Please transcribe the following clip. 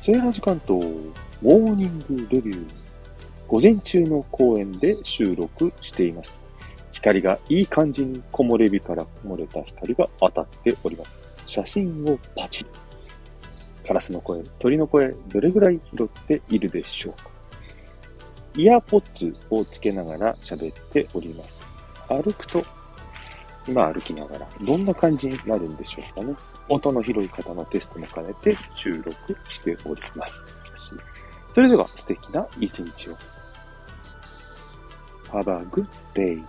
セーラジ関東モーニングレビュー。午前中の公園で収録しています。光がいい感じに木漏れ日から漏れた光が当たっております。写真をパチリ。カラスの声、鳥の声、どれぐらい拾っているでしょうかイヤーポッツをつけながら喋っております。歩くと、今歩きながら、どんな感じになるんでしょうかね。音の広い方のテストも兼ねて収録しております。それでは素敵な一日を。Have a good day.